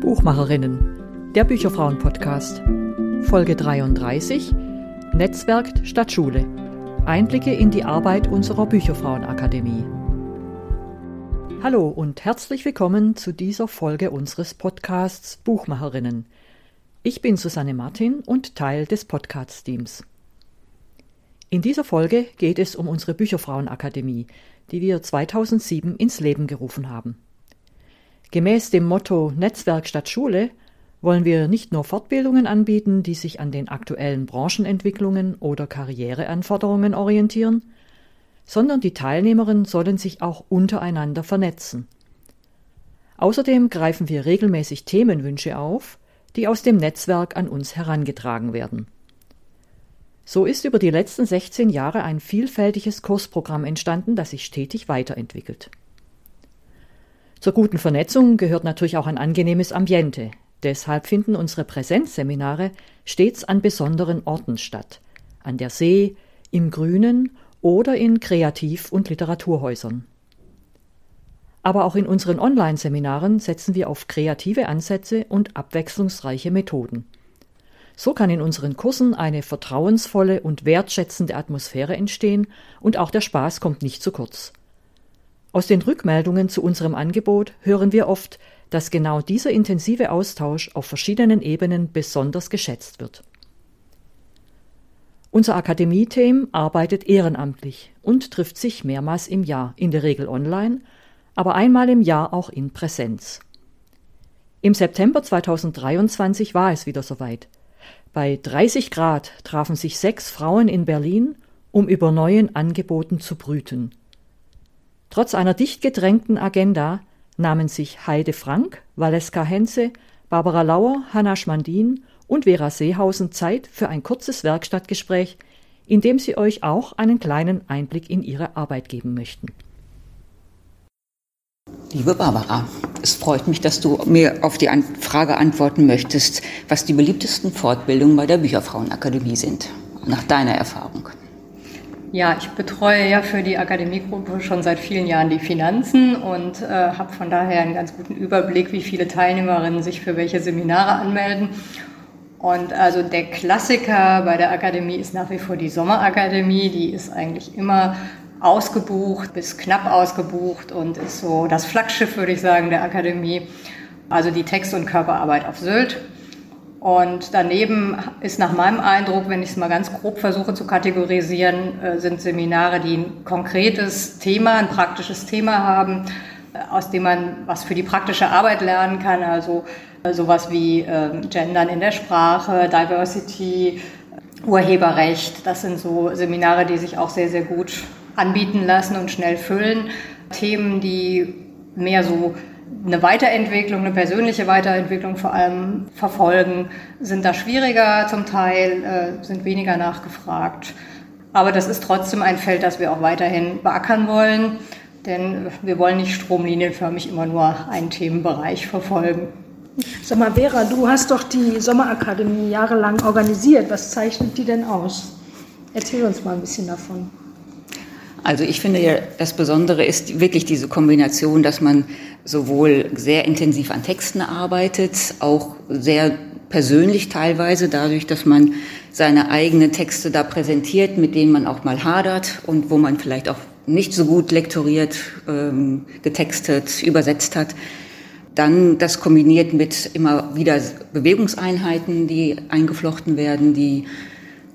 Buchmacherinnen, der Bücherfrauen-Podcast. Folge 33 Netzwerk statt Schule. Einblicke in die Arbeit unserer Bücherfrauenakademie. Hallo und herzlich willkommen zu dieser Folge unseres Podcasts Buchmacherinnen. Ich bin Susanne Martin und Teil des Podcast-Teams. In dieser Folge geht es um unsere Bücherfrauenakademie, die wir 2007 ins Leben gerufen haben. Gemäß dem Motto Netzwerk statt Schule wollen wir nicht nur Fortbildungen anbieten, die sich an den aktuellen Branchenentwicklungen oder Karriereanforderungen orientieren, sondern die Teilnehmerinnen sollen sich auch untereinander vernetzen. Außerdem greifen wir regelmäßig Themenwünsche auf, die aus dem Netzwerk an uns herangetragen werden. So ist über die letzten 16 Jahre ein vielfältiges Kursprogramm entstanden, das sich stetig weiterentwickelt. Zur guten Vernetzung gehört natürlich auch ein angenehmes Ambiente. Deshalb finden unsere Präsenzseminare stets an besonderen Orten statt. An der See, im Grünen oder in Kreativ- und Literaturhäusern. Aber auch in unseren Online-Seminaren setzen wir auf kreative Ansätze und abwechslungsreiche Methoden. So kann in unseren Kursen eine vertrauensvolle und wertschätzende Atmosphäre entstehen und auch der Spaß kommt nicht zu kurz. Aus den Rückmeldungen zu unserem Angebot hören wir oft, dass genau dieser intensive Austausch auf verschiedenen Ebenen besonders geschätzt wird. Unser Akademie-Team arbeitet ehrenamtlich und trifft sich mehrmals im Jahr, in der Regel online, aber einmal im Jahr auch in Präsenz. Im September 2023 war es wieder soweit. Bei 30 Grad trafen sich sechs Frauen in Berlin, um über neuen Angeboten zu brüten. Trotz einer dicht gedrängten Agenda nahmen sich Heide Frank, Valeska Henze, Barbara Lauer, Hanna Schmandin und Vera Seehausen Zeit für ein kurzes Werkstattgespräch, in dem sie euch auch einen kleinen Einblick in ihre Arbeit geben möchten. Liebe Barbara, es freut mich, dass du mir auf die Frage antworten möchtest, was die beliebtesten Fortbildungen bei der Bücherfrauenakademie sind, nach deiner Erfahrung. Ja, ich betreue ja für die Akademiegruppe schon seit vielen Jahren die Finanzen und äh, habe von daher einen ganz guten Überblick, wie viele Teilnehmerinnen sich für welche Seminare anmelden. Und also der Klassiker bei der Akademie ist nach wie vor die Sommerakademie. Die ist eigentlich immer ausgebucht bis knapp ausgebucht und ist so das Flaggschiff, würde ich sagen, der Akademie. Also die Text- und Körperarbeit auf Sylt. Und daneben ist nach meinem Eindruck, wenn ich es mal ganz grob versuche zu kategorisieren, äh, sind Seminare, die ein konkretes Thema, ein praktisches Thema haben, äh, aus dem man was für die praktische Arbeit lernen kann. Also äh, sowas wie ähm, Gendern in der Sprache, Diversity, Urheberrecht. Das sind so Seminare, die sich auch sehr, sehr gut anbieten lassen und schnell füllen. Themen, die mehr so eine Weiterentwicklung, eine persönliche Weiterentwicklung vor allem verfolgen, sind da schwieriger zum Teil, äh, sind weniger nachgefragt. Aber das ist trotzdem ein Feld, das wir auch weiterhin beackern wollen, denn wir wollen nicht stromlinienförmig immer nur einen Themenbereich verfolgen. Sag mal, Vera, du hast doch die Sommerakademie jahrelang organisiert. Was zeichnet die denn aus? Erzähl uns mal ein bisschen davon. Also ich finde ja, das Besondere ist wirklich diese Kombination, dass man sowohl sehr intensiv an Texten arbeitet, auch sehr persönlich teilweise, dadurch, dass man seine eigenen Texte da präsentiert, mit denen man auch mal hadert und wo man vielleicht auch nicht so gut lektoriert, ähm, getextet, übersetzt hat. Dann das kombiniert mit immer wieder Bewegungseinheiten, die eingeflochten werden, die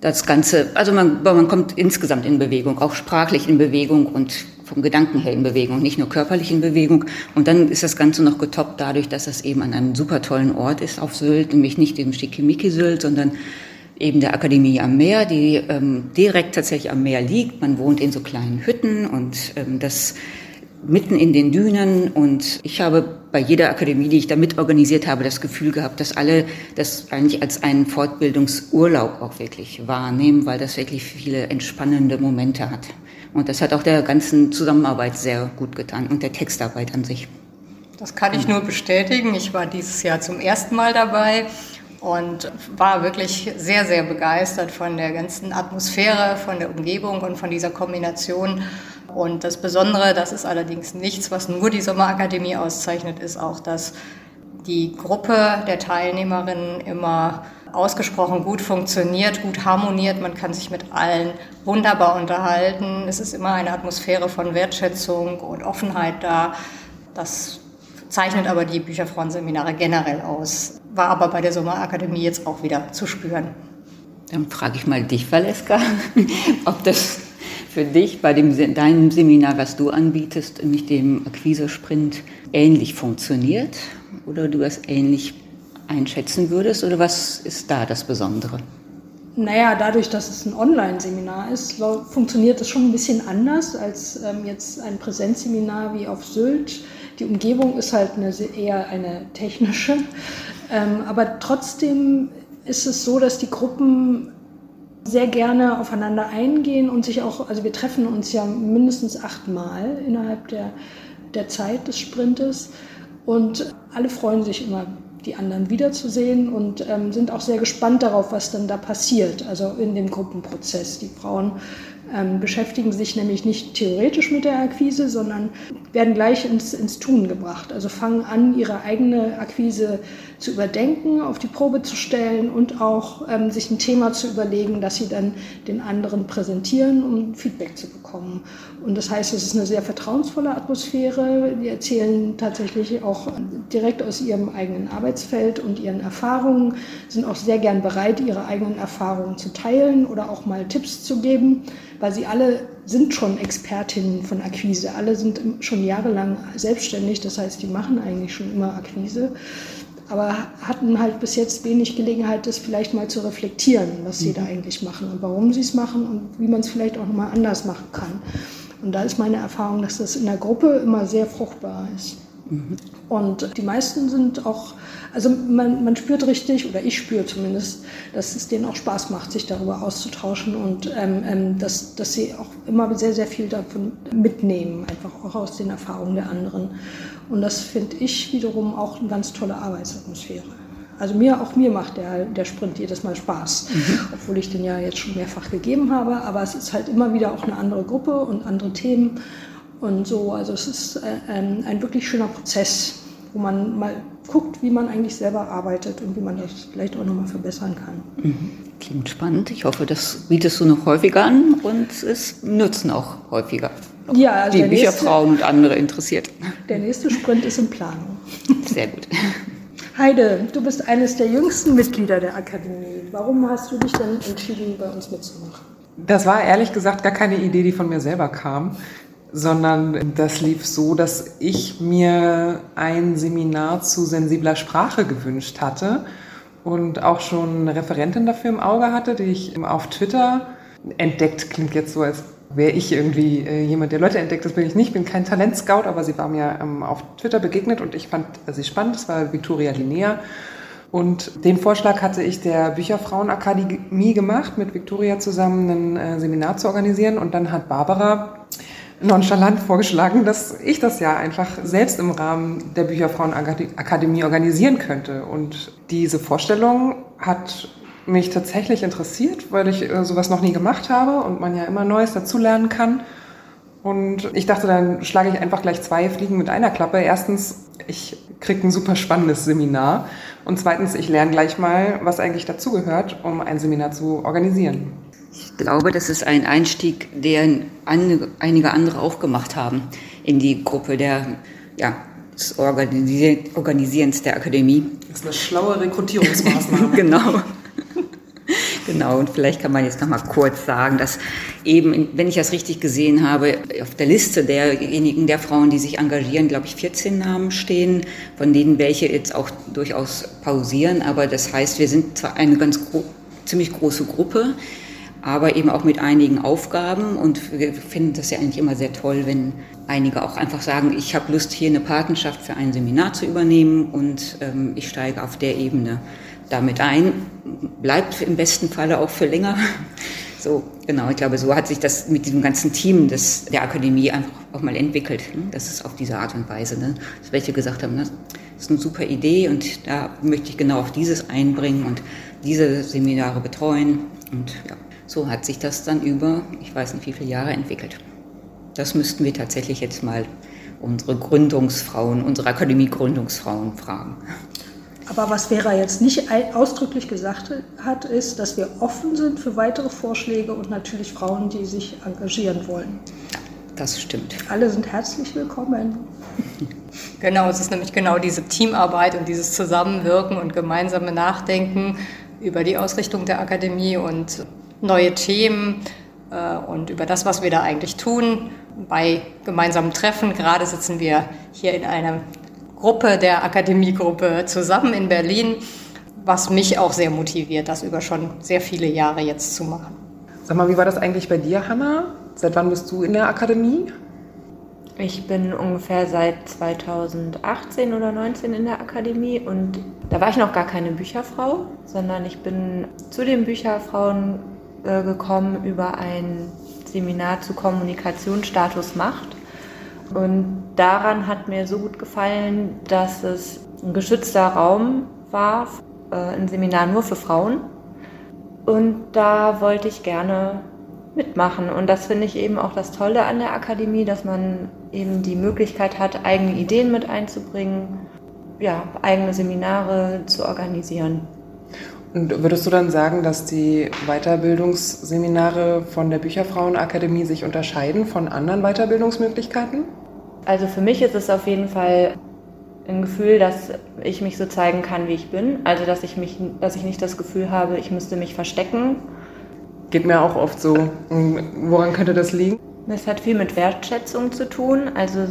das Ganze, also man, man kommt insgesamt in Bewegung, auch sprachlich in Bewegung und vom Gedanken her in Bewegung, nicht nur körperlich in Bewegung. Und dann ist das Ganze noch getoppt dadurch, dass es eben an einem super tollen Ort ist auf Sylt, nämlich nicht dem Schickimicki-Sylt, sondern eben der Akademie am Meer, die ähm, direkt tatsächlich am Meer liegt. Man wohnt in so kleinen Hütten und ähm, das mitten in den Dünen und ich habe bei jeder Akademie, die ich da mitorganisiert habe, das Gefühl gehabt, dass alle das eigentlich als einen Fortbildungsurlaub auch wirklich wahrnehmen, weil das wirklich viele entspannende Momente hat. Und das hat auch der ganzen Zusammenarbeit sehr gut getan und der Textarbeit an sich. Das kann ich nur bestätigen. Ich war dieses Jahr zum ersten Mal dabei und war wirklich sehr, sehr begeistert von der ganzen Atmosphäre, von der Umgebung und von dieser Kombination. Und das Besondere, das ist allerdings nichts, was nur die Sommerakademie auszeichnet, ist auch, dass die Gruppe der Teilnehmerinnen immer ausgesprochen gut funktioniert, gut harmoniert. Man kann sich mit allen wunderbar unterhalten. Es ist immer eine Atmosphäre von Wertschätzung und Offenheit da. Das zeichnet aber die Bücherfrauenseminare generell aus. War aber bei der Sommerakademie jetzt auch wieder zu spüren. Dann frage ich mal dich, Valeska, ob das für dich bei dem, deinem Seminar, was du anbietest, nämlich dem Akquise-Sprint, ähnlich funktioniert oder du das ähnlich einschätzen würdest oder was ist da das Besondere? Naja, dadurch, dass es ein Online-Seminar ist, funktioniert es schon ein bisschen anders als ähm, jetzt ein Präsenzseminar wie auf Sylt. Die Umgebung ist halt eine, eher eine technische. Ähm, aber trotzdem ist es so, dass die Gruppen sehr gerne aufeinander eingehen und sich auch, also wir treffen uns ja mindestens achtmal innerhalb der, der Zeit des Sprintes und alle freuen sich immer die anderen wiederzusehen und ähm, sind auch sehr gespannt darauf, was dann da passiert, also in dem Gruppenprozess. Die Frauen ähm, beschäftigen sich nämlich nicht theoretisch mit der Akquise, sondern werden gleich ins, ins Tun gebracht. Also fangen an, ihre eigene Akquise zu überdenken, auf die Probe zu stellen und auch ähm, sich ein Thema zu überlegen, das sie dann den anderen präsentieren, um Feedback zu bekommen. Und das heißt, es ist eine sehr vertrauensvolle Atmosphäre. Die erzählen tatsächlich auch direkt aus ihrem eigenen Arbeitsfeld und ihren Erfahrungen, sind auch sehr gern bereit, ihre eigenen Erfahrungen zu teilen oder auch mal Tipps zu geben weil sie alle sind schon Expertinnen von Akquise. Alle sind schon jahrelang selbstständig, das heißt, die machen eigentlich schon immer Akquise, aber hatten halt bis jetzt wenig Gelegenheit, das vielleicht mal zu reflektieren, was sie mhm. da eigentlich machen und warum sie es machen und wie man es vielleicht auch nochmal anders machen kann. Und da ist meine Erfahrung, dass das in der Gruppe immer sehr fruchtbar ist. Mhm. Und die meisten sind auch also man, man spürt richtig, oder ich spüre zumindest, dass es denen auch Spaß macht, sich darüber auszutauschen und ähm, ähm, dass, dass sie auch immer sehr, sehr viel davon mitnehmen, einfach auch aus den Erfahrungen der anderen. Und das finde ich wiederum auch eine ganz tolle Arbeitsatmosphäre. Also mir, auch mir macht der, der Sprint jedes Mal Spaß, mhm. obwohl ich den ja jetzt schon mehrfach gegeben habe. Aber es ist halt immer wieder auch eine andere Gruppe und andere Themen und so. Also es ist äh, ein, ein wirklich schöner Prozess, wo man mal guckt, wie man eigentlich selber arbeitet und wie man das vielleicht auch nochmal verbessern kann. Mhm. Klingt spannend. Ich hoffe, das bietest du noch häufiger an und es nutzen auch häufiger. Ja, also die Bücherfrauen und andere interessiert. Der nächste Sprint ist in Planung. Sehr gut. Heide, du bist eines der jüngsten Mitglieder der Akademie. Warum hast du dich denn entschieden, bei uns mitzumachen? Das war ehrlich gesagt gar keine Idee, die von mir selber kam sondern das lief so, dass ich mir ein Seminar zu sensibler Sprache gewünscht hatte und auch schon eine Referentin dafür im Auge hatte, die ich auf Twitter entdeckt, klingt jetzt so, als wäre ich irgendwie äh, jemand, der Leute entdeckt, das bin ich nicht, bin kein Talentscout, aber sie war mir ähm, auf Twitter begegnet und ich fand sie spannend, das war Victoria Linnea. Und den Vorschlag hatte ich der Bücherfrauenakademie gemacht, mit Victoria zusammen ein äh, Seminar zu organisieren. Und dann hat Barbara nonchalant vorgeschlagen, dass ich das ja einfach selbst im Rahmen der Bücherfrauenakademie organisieren könnte. Und diese Vorstellung hat mich tatsächlich interessiert, weil ich äh, sowas noch nie gemacht habe und man ja immer Neues dazulernen kann. Und ich dachte, dann schlage ich einfach gleich zwei Fliegen mit einer Klappe. Erstens, ich kriege ein super spannendes Seminar. Und zweitens, ich lerne gleich mal, was eigentlich dazugehört, um ein Seminar zu organisieren. Ich glaube, das ist ein Einstieg, den einige andere auch gemacht haben in die Gruppe der, ja, des Organisierens der Akademie. Das ist eine schlaue Rekrutierungsmaßnahme. genau. Genau, und vielleicht kann man jetzt noch mal kurz sagen, dass eben, wenn ich das richtig gesehen habe, auf der Liste derjenigen, der Frauen, die sich engagieren, glaube ich, 14 Namen stehen, von denen welche jetzt auch durchaus pausieren. Aber das heißt, wir sind zwar eine ganz gro ziemlich große Gruppe, aber eben auch mit einigen Aufgaben. Und wir finden das ja eigentlich immer sehr toll, wenn einige auch einfach sagen, ich habe Lust, hier eine Patenschaft für ein Seminar zu übernehmen und ähm, ich steige auf der Ebene damit ein. Bleibt im besten Falle auch für länger. So, genau, ich glaube, so hat sich das mit diesem ganzen Team des, der Akademie einfach auch mal entwickelt. Ne? Das ist auf diese Art und Weise, ne? dass welche gesagt haben, ne? das ist eine super Idee und da möchte ich genau auf dieses einbringen und diese Seminare betreuen. Und ja, so hat sich das dann über, ich weiß nicht wie viele Jahre entwickelt. Das müssten wir tatsächlich jetzt mal unsere Gründungsfrauen, unsere Akademie-Gründungsfrauen fragen. Aber was Vera jetzt nicht ausdrücklich gesagt hat, ist, dass wir offen sind für weitere Vorschläge und natürlich Frauen, die sich engagieren wollen. Das stimmt. Alle sind herzlich willkommen. Genau, es ist nämlich genau diese Teamarbeit und dieses Zusammenwirken und gemeinsame Nachdenken über die Ausrichtung der Akademie und neue Themen äh, und über das, was wir da eigentlich tun. Bei gemeinsamen Treffen, gerade sitzen wir hier in einer Gruppe der Akademiegruppe zusammen in Berlin, was mich auch sehr motiviert, das über schon sehr viele Jahre jetzt zu machen. Sag mal, wie war das eigentlich bei dir, Hanna? Seit wann bist du in der Akademie? Ich bin ungefähr seit 2018 oder 2019 in der Akademie und da war ich noch gar keine Bücherfrau, sondern ich bin zu den Bücherfrauen äh, gekommen über ein Seminar zu Kommunikationsstatus Macht. Und daran hat mir so gut gefallen, dass es ein geschützter Raum war, äh, ein Seminar nur für Frauen. Und da wollte ich gerne mitmachen. Und das finde ich eben auch das Tolle an der Akademie, dass man eben die Möglichkeit hat, eigene Ideen mit einzubringen, ja, eigene Seminare zu organisieren. Und würdest du dann sagen, dass die Weiterbildungsseminare von der Bücherfrauenakademie sich unterscheiden von anderen Weiterbildungsmöglichkeiten? Also für mich ist es auf jeden Fall ein Gefühl, dass ich mich so zeigen kann, wie ich bin. Also dass ich mich, dass ich nicht das Gefühl habe, ich müsste mich verstecken. Geht mir auch oft so. Woran könnte das liegen? Es hat viel mit Wertschätzung zu tun. Also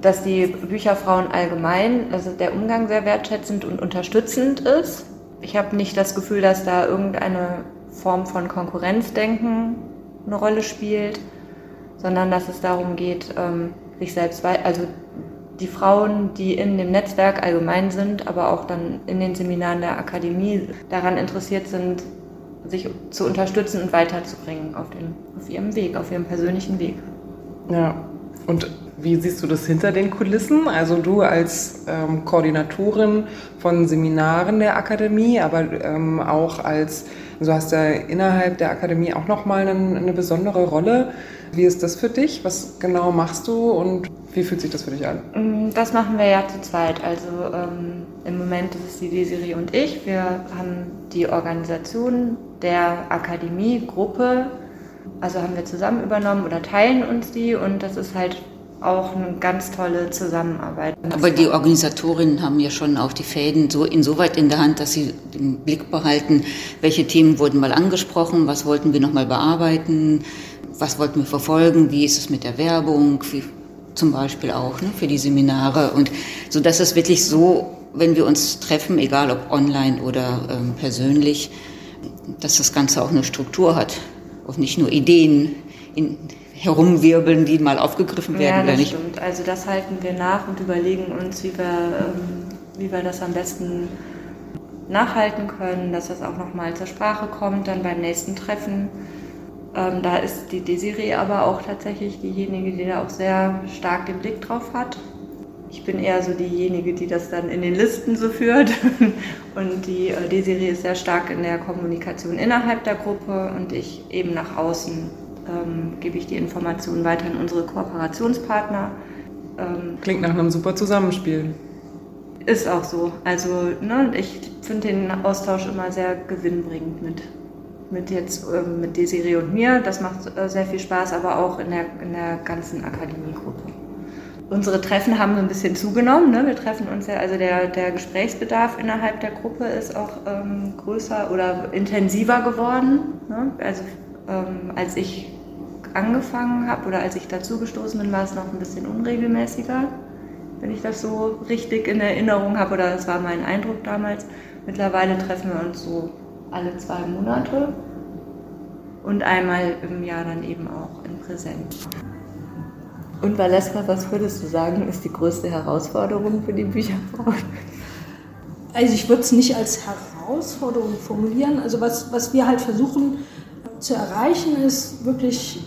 dass die Bücherfrauen allgemein, also der Umgang sehr wertschätzend und unterstützend ist ich habe nicht das Gefühl, dass da irgendeine Form von Konkurrenzdenken eine Rolle spielt, sondern dass es darum geht, ähm, sich selbst, also die Frauen, die in dem Netzwerk allgemein sind, aber auch dann in den Seminaren der Akademie daran interessiert sind, sich zu unterstützen und weiterzubringen auf, den, auf ihrem Weg, auf ihrem persönlichen Weg. Ja, und wie siehst du das hinter den Kulissen? Also du als ähm, Koordinatorin von Seminaren der Akademie, aber ähm, auch als, du hast ja innerhalb der Akademie auch nochmal eine, eine besondere Rolle. Wie ist das für dich? Was genau machst du und wie fühlt sich das für dich an? Mm, das machen wir ja zu zweit. Also ähm, im Moment ist es die Desiree und ich. Wir haben die Organisation der Akademiegruppe, also haben wir zusammen übernommen oder teilen uns die und das ist halt auch eine ganz tolle Zusammenarbeit. Aber die Organisatorinnen haben ja schon auch die Fäden so insoweit in der Hand, dass sie den Blick behalten, welche Themen wurden mal angesprochen, was wollten wir nochmal bearbeiten, was wollten wir verfolgen, wie ist es mit der Werbung, wie zum Beispiel auch ne, für die Seminare und so dass es wirklich so, wenn wir uns treffen, egal ob online oder ähm, persönlich, dass das Ganze auch eine Struktur hat und nicht nur Ideen in, herumwirbeln, die mal aufgegriffen werden ja, oder nicht. Stimmt. Also das halten wir nach und überlegen uns, wie wir, ähm, wie wir das am besten nachhalten können, dass das auch nochmal zur Sprache kommt, dann beim nächsten Treffen. Ähm, da ist die Desiree aber auch tatsächlich diejenige, die da auch sehr stark den Blick drauf hat. Ich bin eher so diejenige, die das dann in den Listen so führt. Und die äh, Desiree ist sehr stark in der Kommunikation innerhalb der Gruppe und ich eben nach außen ähm, gebe ich die Informationen weiter an unsere Kooperationspartner. Ähm, Klingt nach einem super Zusammenspiel. Ist auch so. Also ne, ich finde den Austausch immer sehr gewinnbringend mit, mit jetzt ähm, mit Desiree und mir. Das macht äh, sehr viel Spaß, aber auch in der, in der ganzen Akademiegruppe. Unsere Treffen haben so ein bisschen zugenommen. Ne? Wir treffen uns ja, also der, der Gesprächsbedarf innerhalb der Gruppe ist auch ähm, größer oder intensiver geworden. Ne? Also ähm, als ich angefangen habe oder als ich dazu gestoßen bin, war es noch ein bisschen unregelmäßiger, wenn ich das so richtig in Erinnerung habe oder das war mein Eindruck damals. Mittlerweile treffen wir uns so alle zwei Monate und einmal im Jahr dann eben auch in Präsenz. Und Valeska, was würdest du sagen, ist die größte Herausforderung für die Bücherfrauen? Also ich würde es nicht als Herausforderung formulieren. Also was, was wir halt versuchen zu erreichen, ist wirklich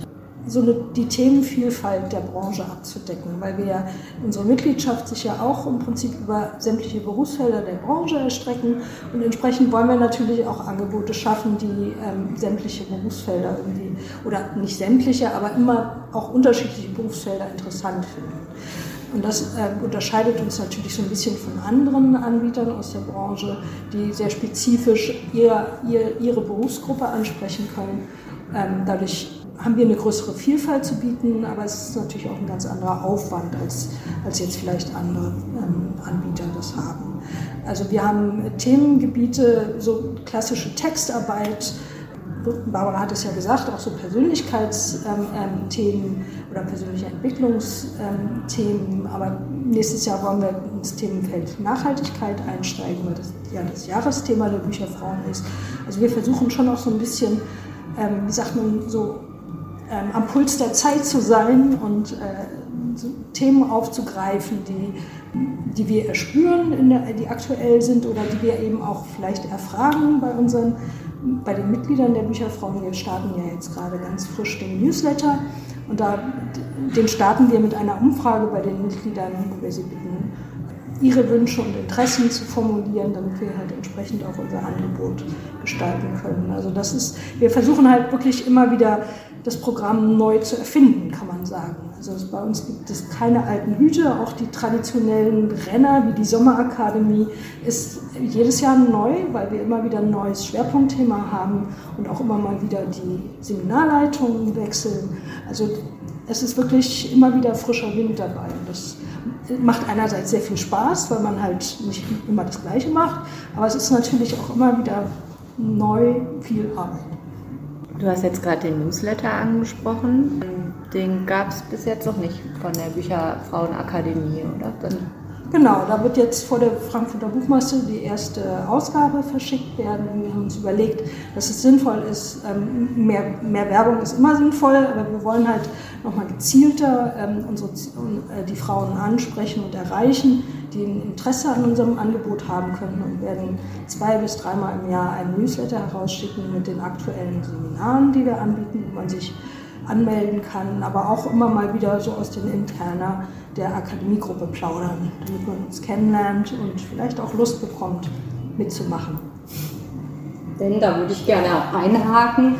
so eine, die Themenvielfalt der Branche abzudecken, weil wir ja, unsere Mitgliedschaft sich ja auch im Prinzip über sämtliche Berufsfelder der Branche erstrecken und entsprechend wollen wir natürlich auch Angebote schaffen, die ähm, sämtliche Berufsfelder irgendwie, oder nicht sämtliche, aber immer auch unterschiedliche Berufsfelder interessant finden. Und das äh, unterscheidet uns natürlich so ein bisschen von anderen Anbietern aus der Branche, die sehr spezifisch ihr, ihr, ihre Berufsgruppe ansprechen können. Ähm, dadurch haben wir eine größere Vielfalt zu bieten, aber es ist natürlich auch ein ganz anderer Aufwand, als, als jetzt vielleicht andere ähm, Anbieter das haben. Also wir haben Themengebiete, so klassische Textarbeit, Barbara hat es ja gesagt, auch so Persönlichkeitsthemen ähm, oder persönliche Entwicklungsthemen. Aber nächstes Jahr wollen wir ins Themenfeld Nachhaltigkeit einsteigen, weil das ja das Jahresthema der Bücherfrauen ist. Also wir versuchen schon auch so ein bisschen, ähm, wie sagt man, so ähm, am Puls der Zeit zu sein und äh, so Themen aufzugreifen, die, die wir erspüren, der, die aktuell sind oder die wir eben auch vielleicht erfragen bei unseren, bei den Mitgliedern der Bücherfrauen. Wir starten ja jetzt gerade ganz frisch den Newsletter und da, den starten wir mit einer Umfrage bei den Mitgliedern, wo wir sie bitten, ihre Wünsche und Interessen zu formulieren, damit wir halt entsprechend auch unser Angebot gestalten können. Also das ist, wir versuchen halt wirklich immer wieder das Programm neu zu erfinden, kann man sagen. Also bei uns gibt es keine alten Hüte, auch die traditionellen Brenner wie die Sommerakademie ist jedes Jahr neu, weil wir immer wieder ein neues Schwerpunktthema haben und auch immer mal wieder die Seminarleitungen wechseln. Also es ist wirklich immer wieder frischer Wind dabei. Das macht einerseits sehr viel Spaß, weil man halt nicht immer das Gleiche macht, aber es ist natürlich auch immer wieder neu viel Arbeit. Du hast jetzt gerade den Newsletter angesprochen. Den gab es bis jetzt noch nicht von der Bücherfrauenakademie, oder? Dann Genau, da wird jetzt vor der Frankfurter Buchmesse die erste Ausgabe verschickt werden. Wir haben uns überlegt, dass es sinnvoll ist, ähm, mehr, mehr Werbung ist immer sinnvoll, aber wir wollen halt nochmal gezielter ähm, unsere, äh, die Frauen ansprechen und erreichen, die ein Interesse an unserem Angebot haben können und werden zwei bis dreimal im Jahr einen Newsletter herausschicken mit den aktuellen Seminaren, die wir anbieten, wo man sich anmelden kann, aber auch immer mal wieder so aus den Interna der Akademiegruppe plaudern, damit man uns kennenlernt und vielleicht auch Lust bekommt, mitzumachen. Denn da würde ich gerne einhaken.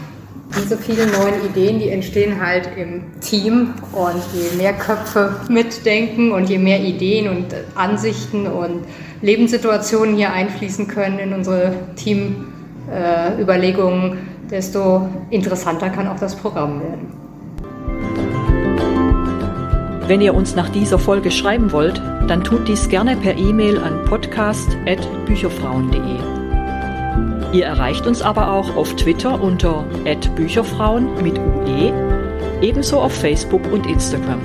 Diese vielen neuen Ideen, die entstehen halt im Team und je mehr Köpfe mitdenken und je mehr Ideen und Ansichten und Lebenssituationen hier einfließen können in unsere Teamüberlegungen, äh, desto interessanter kann auch das Programm werden. Wenn ihr uns nach dieser Folge schreiben wollt, dann tut dies gerne per E-Mail an podcast.bücherfrauen.de. Ihr erreicht uns aber auch auf Twitter unter @bücherfrauen mit UE, ebenso auf Facebook und Instagram.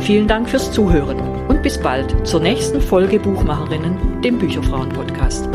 Vielen Dank fürs Zuhören und bis bald zur nächsten Folge Buchmacherinnen, dem Bücherfrauen Podcast.